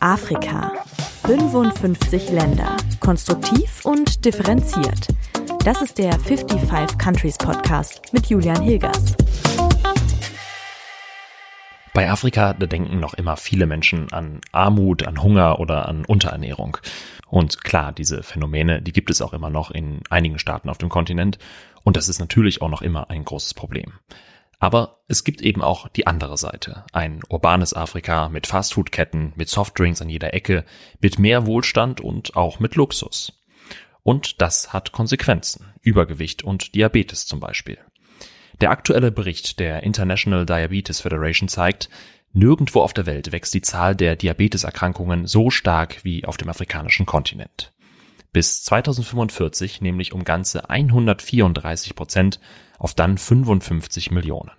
Afrika. 55 Länder. Konstruktiv und differenziert. Das ist der 55 Countries Podcast mit Julian Hilgers. Bei Afrika, denken noch immer viele Menschen an Armut, an Hunger oder an Unterernährung. Und klar, diese Phänomene, die gibt es auch immer noch in einigen Staaten auf dem Kontinent. Und das ist natürlich auch noch immer ein großes Problem. Aber es gibt eben auch die andere Seite. Ein urbanes Afrika mit Fastfood-Ketten, mit Softdrinks an jeder Ecke, mit mehr Wohlstand und auch mit Luxus. Und das hat Konsequenzen. Übergewicht und Diabetes zum Beispiel. Der aktuelle Bericht der International Diabetes Federation zeigt, nirgendwo auf der Welt wächst die Zahl der Diabeteserkrankungen so stark wie auf dem afrikanischen Kontinent. Bis 2045 nämlich um ganze 134 Prozent auf dann 55 Millionen.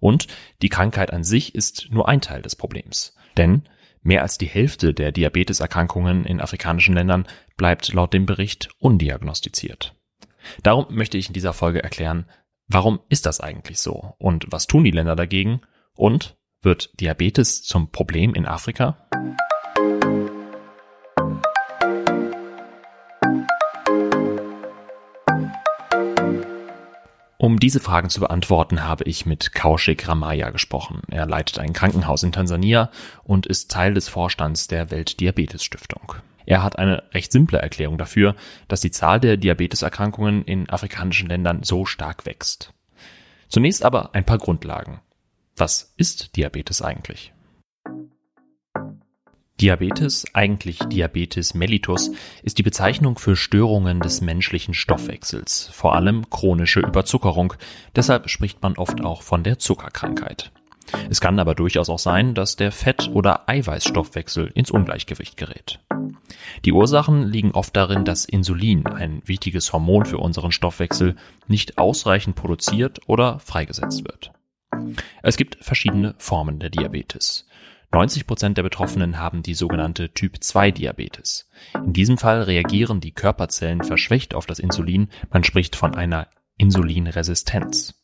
Und die Krankheit an sich ist nur ein Teil des Problems. Denn mehr als die Hälfte der Diabeteserkrankungen in afrikanischen Ländern bleibt laut dem Bericht undiagnostiziert. Darum möchte ich in dieser Folge erklären, warum ist das eigentlich so und was tun die Länder dagegen und wird Diabetes zum Problem in Afrika? Um diese Fragen zu beantworten, habe ich mit Kaushik Ramaya gesprochen. Er leitet ein Krankenhaus in Tansania und ist Teil des Vorstands der Weltdiabetesstiftung. Er hat eine recht simple Erklärung dafür, dass die Zahl der Diabeteserkrankungen in afrikanischen Ländern so stark wächst. Zunächst aber ein paar Grundlagen. Was ist Diabetes eigentlich? Diabetes, eigentlich Diabetes mellitus, ist die Bezeichnung für Störungen des menschlichen Stoffwechsels, vor allem chronische Überzuckerung. Deshalb spricht man oft auch von der Zuckerkrankheit. Es kann aber durchaus auch sein, dass der Fett- oder Eiweißstoffwechsel ins Ungleichgewicht gerät. Die Ursachen liegen oft darin, dass Insulin, ein wichtiges Hormon für unseren Stoffwechsel, nicht ausreichend produziert oder freigesetzt wird. Es gibt verschiedene Formen der Diabetes. 90 Prozent der Betroffenen haben die sogenannte Typ-2-Diabetes. In diesem Fall reagieren die Körperzellen verschwächt auf das Insulin, man spricht von einer Insulinresistenz.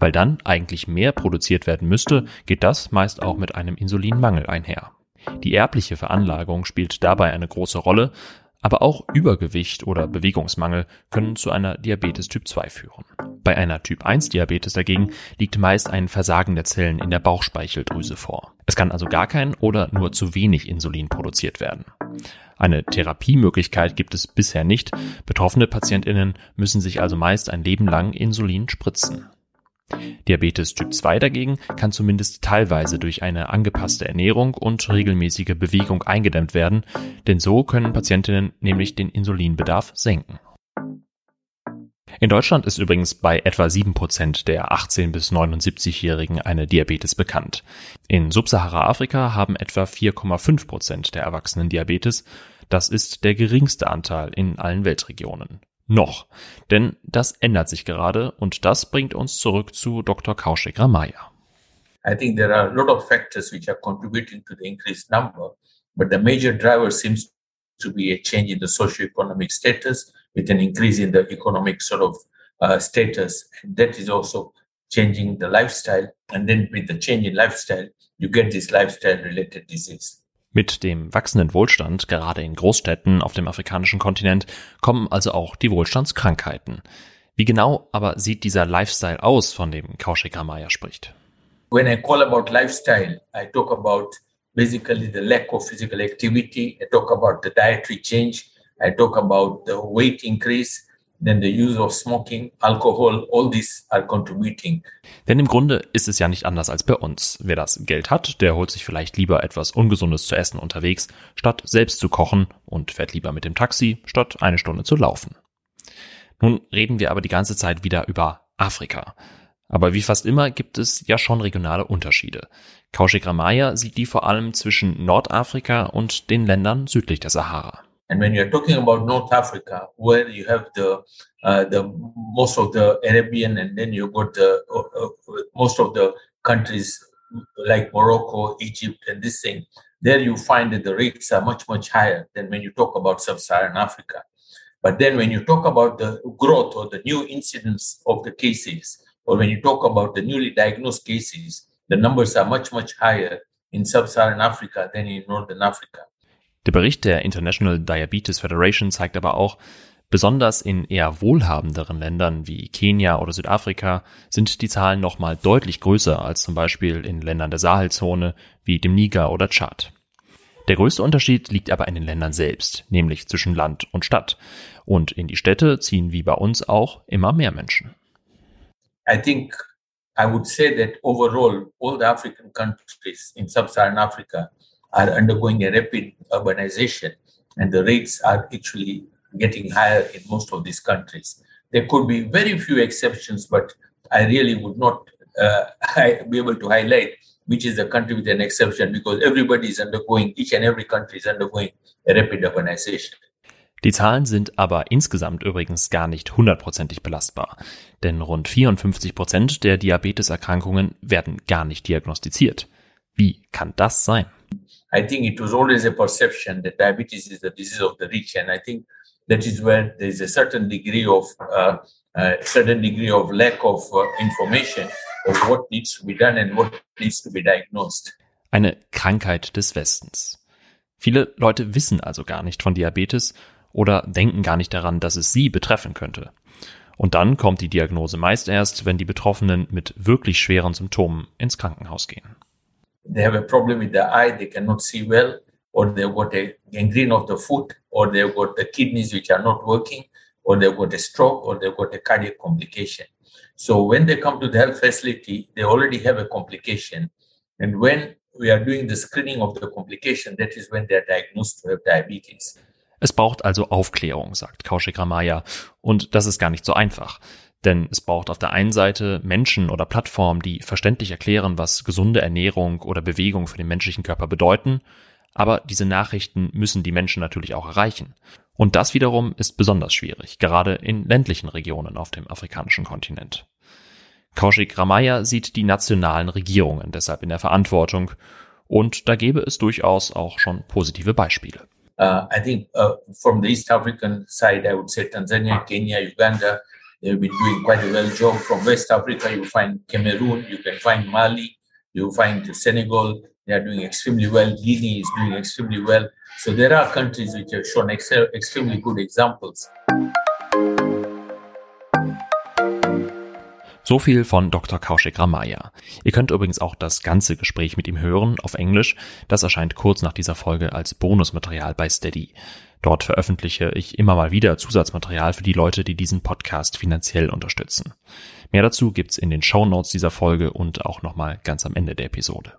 Weil dann eigentlich mehr produziert werden müsste, geht das meist auch mit einem Insulinmangel einher. Die erbliche Veranlagung spielt dabei eine große Rolle, aber auch Übergewicht oder Bewegungsmangel können zu einer Diabetes Typ 2 führen. Bei einer Typ 1 Diabetes dagegen liegt meist ein Versagen der Zellen in der Bauchspeicheldrüse vor. Es kann also gar kein oder nur zu wenig Insulin produziert werden. Eine Therapiemöglichkeit gibt es bisher nicht. Betroffene Patientinnen müssen sich also meist ein Leben lang Insulin spritzen. Diabetes Typ 2 dagegen kann zumindest teilweise durch eine angepasste Ernährung und regelmäßige Bewegung eingedämmt werden, denn so können Patientinnen nämlich den Insulinbedarf senken. In Deutschland ist übrigens bei etwa 7% der 18- bis 79-Jährigen eine Diabetes bekannt. In Subsahara-Afrika haben etwa 4,5% der Erwachsenen Diabetes. Das ist der geringste Anteil in allen Weltregionen. Noch. Denn das ändert sich gerade und das bringt uns zurück zu Dr. Kaushik Ramaya. I think there are a lot of factors which are contributing to the increased number, but the major driver seems to be a change in the socio-economic status with an increase in the economic sort of uh, status. And that is also changing the lifestyle. And then with the change in lifestyle, you get this lifestyle related disease. Mit dem wachsenden Wohlstand, gerade in Großstädten auf dem afrikanischen Kontinent, kommen also auch die Wohlstandskrankheiten. Wie genau aber sieht dieser Lifestyle aus, von dem Kaushik Ramaya spricht? When I call about lifestyle, I talk about basically the lack of physical activity. I talk about the dietary change. I talk about the weight increase. Then the use of smoking, alcohol, all these are contributing. Denn im Grunde ist es ja nicht anders als bei uns. Wer das Geld hat, der holt sich vielleicht lieber etwas Ungesundes zu essen unterwegs, statt selbst zu kochen und fährt lieber mit dem Taxi, statt eine Stunde zu laufen. Nun reden wir aber die ganze Zeit wieder über Afrika. Aber wie fast immer gibt es ja schon regionale Unterschiede. Kaushik Ramaya sieht die vor allem zwischen Nordafrika und den Ländern südlich der Sahara. And when you're talking about North Africa, where you have the uh, the most of the Arabian, and then you got the uh, uh, most of the countries like Morocco, Egypt, and this thing, there you find that the rates are much much higher than when you talk about sub-Saharan Africa. But then when you talk about the growth or the new incidence of the cases, or when you talk about the newly diagnosed cases, the numbers are much much higher in sub-Saharan Africa than in Northern Africa. Der Bericht der International Diabetes Federation zeigt aber auch, besonders in eher wohlhabenderen Ländern wie Kenia oder Südafrika sind die Zahlen nochmal deutlich größer als zum Beispiel in Ländern der Sahelzone wie dem Niger oder Tschad. Der größte Unterschied liegt aber in den Ländern selbst, nämlich zwischen Land und Stadt. Und in die Städte ziehen wie bei uns auch immer mehr Menschen. I think I would say that overall all the African countries in sub-Saharan Africa are undergoing a rapid urbanization and the rates are actually getting higher in most of these countries. There could be very few exceptions, but I really would not uh, be able to highlight which is the country with an exception, because everybody is undergoing, each and every country is undergoing a rapid urbanization. Die Zahlen sind aber insgesamt übrigens gar nicht hundertprozentig belastbar, denn rund 54 Prozent der Diabeteserkrankungen werden gar nicht diagnostiziert. Wie kann das sein? I think it was always a perception that diabetes is the disease of the rich, and I think that is where there is a certain degree of uh, uh, certain degree of lack of uh, information of what needs to be done and what needs to be diagnosed. Eine Krankheit des Westens. Viele Leute wissen also gar nicht von Diabetes oder denken gar nicht daran, dass es sie betreffen könnte. Und dann kommt die Diagnose meist erst, wenn die Betroffenen mit wirklich schweren Symptomen ins Krankenhaus gehen. They have a problem with the eye, they cannot see well, or they've got a gangrene of the foot, or they've got the kidneys which are not working, or they've got a stroke, or they've got a cardiac complication. So when they come to the health facility, they already have a complication. And when we are doing the screening of the complication, that is when they are diagnosed to have diabetes. Es braucht also Aufklärung, sagt Kaushik Ramaya. Und das ist gar nicht so einfach. Denn es braucht auf der einen Seite Menschen oder Plattformen, die verständlich erklären, was gesunde Ernährung oder Bewegung für den menschlichen Körper bedeuten. Aber diese Nachrichten müssen die Menschen natürlich auch erreichen. Und das wiederum ist besonders schwierig, gerade in ländlichen Regionen auf dem afrikanischen Kontinent. Kaushik Ramaya sieht die nationalen Regierungen deshalb in der Verantwortung. Und da gäbe es durchaus auch schon positive Beispiele. Uh, I think uh, from the East African side, I would say Tanzania, Kenya, Uganda, they've been doing quite a well job. From West Africa, you find Cameroon, you can find Mali, you find Senegal, they are doing extremely well. Guinea is doing extremely well. So there are countries which have shown ex extremely good examples. So viel von Dr. Kaushik Ramaya. Ihr könnt übrigens auch das ganze Gespräch mit ihm hören auf Englisch. Das erscheint kurz nach dieser Folge als Bonusmaterial bei Steady. Dort veröffentliche ich immer mal wieder Zusatzmaterial für die Leute, die diesen Podcast finanziell unterstützen. Mehr dazu gibt's in den Show Notes dieser Folge und auch nochmal ganz am Ende der Episode.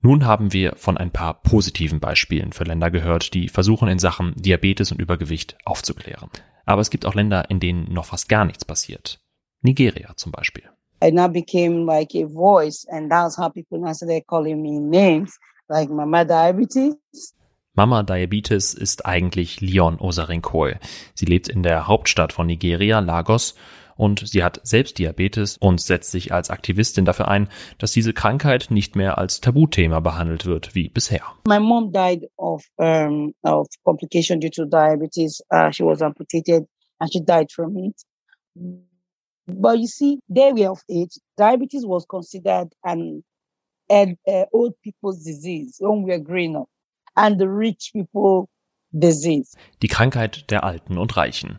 Nun haben wir von ein paar positiven Beispielen für Länder gehört, die versuchen in Sachen Diabetes und Übergewicht aufzuklären. Aber es gibt auch Länder, in denen noch fast gar nichts passiert. Nigeria zum Beispiel. I now became like a voice, and that's how people now started calling me names like Mama Diabetes. Mama Diabetes ist eigentlich Leon Osarinkoe. Sie lebt in der Hauptstadt von Nigeria, Lagos, und sie hat selbst Diabetes und setzt sich als Aktivistin dafür ein, dass diese Krankheit nicht mehr als Tabuthema behandelt wird wie bisher. My mom died of um, of complication due to diabetes. Uh, she was amputated and she died from it. But you see, their way of age, diabetes was considered an, an uh, old people's disease when we were growing up, and the rich people disease. Die Krankheit der Alten und Reichen.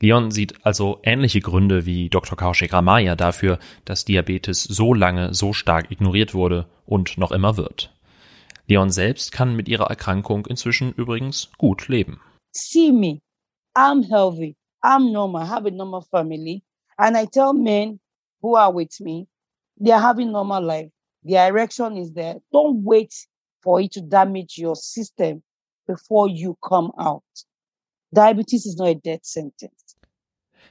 Leon sieht also ähnliche Gründe wie Dr. Kaushik Ramaya dafür, dass Diabetes so lange so stark ignoriert wurde und noch immer wird. Leon selbst kann mit ihrer Erkrankung inzwischen übrigens gut leben. See me, I'm healthy, I'm normal, I have a normal family, and I tell men who are with me, they are having normal life. The erection is there. Don't wait for it to damage your system before you come out. Diabetes is not a death sentence.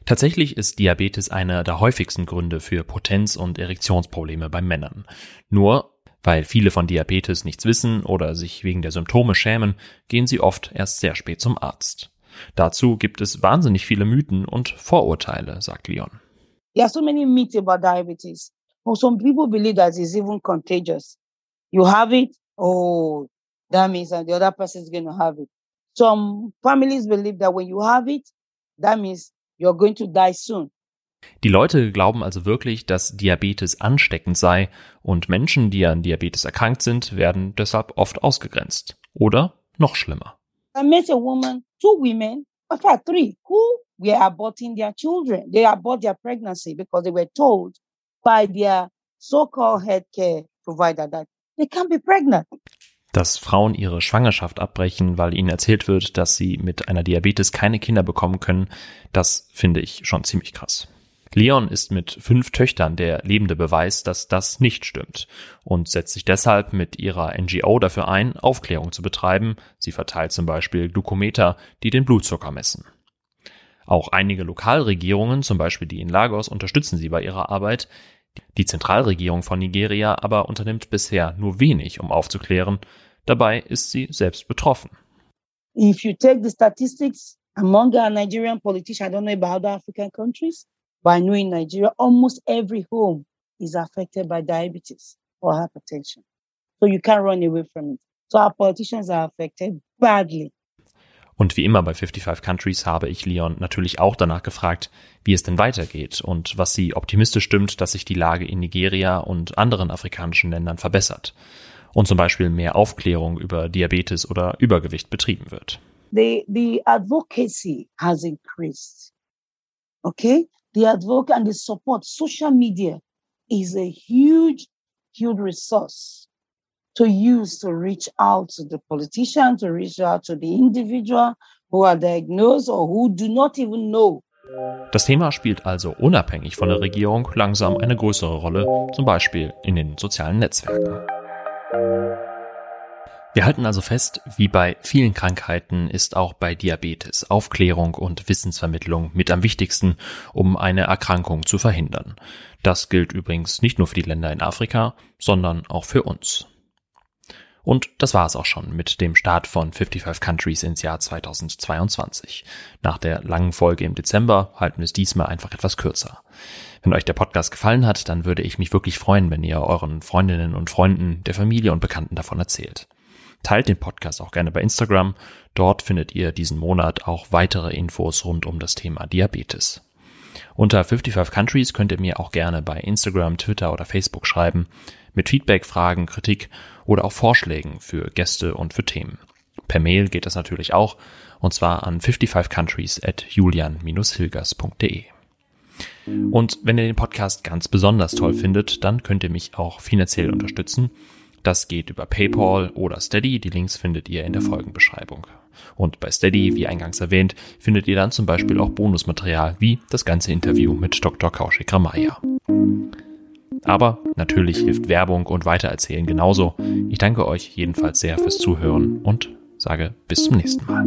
Tatsächlich ist Diabetes einer der häufigsten Gründe für Potenz- und Erektionsprobleme bei Männern. Nur, weil viele von Diabetes nichts wissen oder sich wegen der Symptome schämen, gehen sie oft erst sehr spät zum Arzt. Dazu gibt es wahnsinnig viele Mythen und Vorurteile, sagt Leon. There are so many myths about diabetes. Well, some people believe that it's even contagious. You have it, oh, that means that the other person is going to have it. Some families believe that when you have it, that means you're going to die soon. Die Leute glauben also wirklich, dass Diabetes ansteckend sei und Menschen, die an Diabetes erkrankt sind, werden deshalb oft ausgegrenzt. Oder noch schlimmer. I met a woman, two women, in fact three, who were aborting their children. They abort their pregnancy because they were told by their so-called healthcare provider that they can't be pregnant. Dass Frauen ihre Schwangerschaft abbrechen, weil ihnen erzählt wird, dass sie mit einer Diabetes keine Kinder bekommen können, das finde ich schon ziemlich krass. Leon ist mit fünf Töchtern der lebende Beweis, dass das nicht stimmt und setzt sich deshalb mit ihrer NGO dafür ein, Aufklärung zu betreiben. Sie verteilt zum Beispiel Glukometer, die den Blutzucker messen. Auch einige Lokalregierungen, zum Beispiel die in Lagos, unterstützen sie bei ihrer Arbeit. Die Zentralregierung von Nigeria aber unternimmt bisher nur wenig, um aufzuklären. Dabei ist sie selbst betroffen. If you take the statistics among our Nigerian politicians, I don't know about other African countries, but I know in Nigeria, almost every home is affected by diabetes or hypertension. So you can't run away from it. So our politicians are affected badly. Und wie immer bei 55 Countries habe ich Leon natürlich auch danach gefragt, wie es denn weitergeht und was sie optimistisch stimmt, dass sich die Lage in Nigeria und anderen afrikanischen Ländern verbessert und zum Beispiel mehr Aufklärung über Diabetes oder Übergewicht betrieben wird. The, the advocacy has increased. Okay? The advocacy and the support, social media is a huge, huge resource to use to reach out to the politician, to reach out to the individual who are diagnosed or who do not even know. Das Thema spielt also unabhängig von der Regierung langsam eine größere Rolle, zum Beispiel in den sozialen Netzwerken. Wir halten also fest, wie bei vielen Krankheiten ist auch bei Diabetes Aufklärung und Wissensvermittlung mit am wichtigsten, um eine Erkrankung zu verhindern. Das gilt übrigens nicht nur für die Länder in Afrika, sondern auch für uns. Und das war es auch schon mit dem Start von 55 Countries ins Jahr 2022. Nach der langen Folge im Dezember halten wir es diesmal einfach etwas kürzer. Wenn euch der Podcast gefallen hat, dann würde ich mich wirklich freuen, wenn ihr euren Freundinnen und Freunden, der Familie und Bekannten davon erzählt. Teilt den Podcast auch gerne bei Instagram. Dort findet ihr diesen Monat auch weitere Infos rund um das Thema Diabetes. Unter 55 Countries könnt ihr mir auch gerne bei Instagram, Twitter oder Facebook schreiben mit Feedback, Fragen, Kritik oder auch Vorschlägen für Gäste und für Themen. Per Mail geht das natürlich auch, und zwar an 55countries at julian-hilgers.de. Und wenn ihr den Podcast ganz besonders toll findet, dann könnt ihr mich auch finanziell unterstützen. Das geht über PayPal oder Steady. Die Links findet ihr in der Folgenbeschreibung. Und bei Steady, wie eingangs erwähnt, findet ihr dann zum Beispiel auch Bonusmaterial wie das ganze Interview mit Dr. Kaushik Ramaya. Aber natürlich hilft Werbung und Weitererzählen genauso. Ich danke euch jedenfalls sehr fürs Zuhören und sage bis zum nächsten Mal.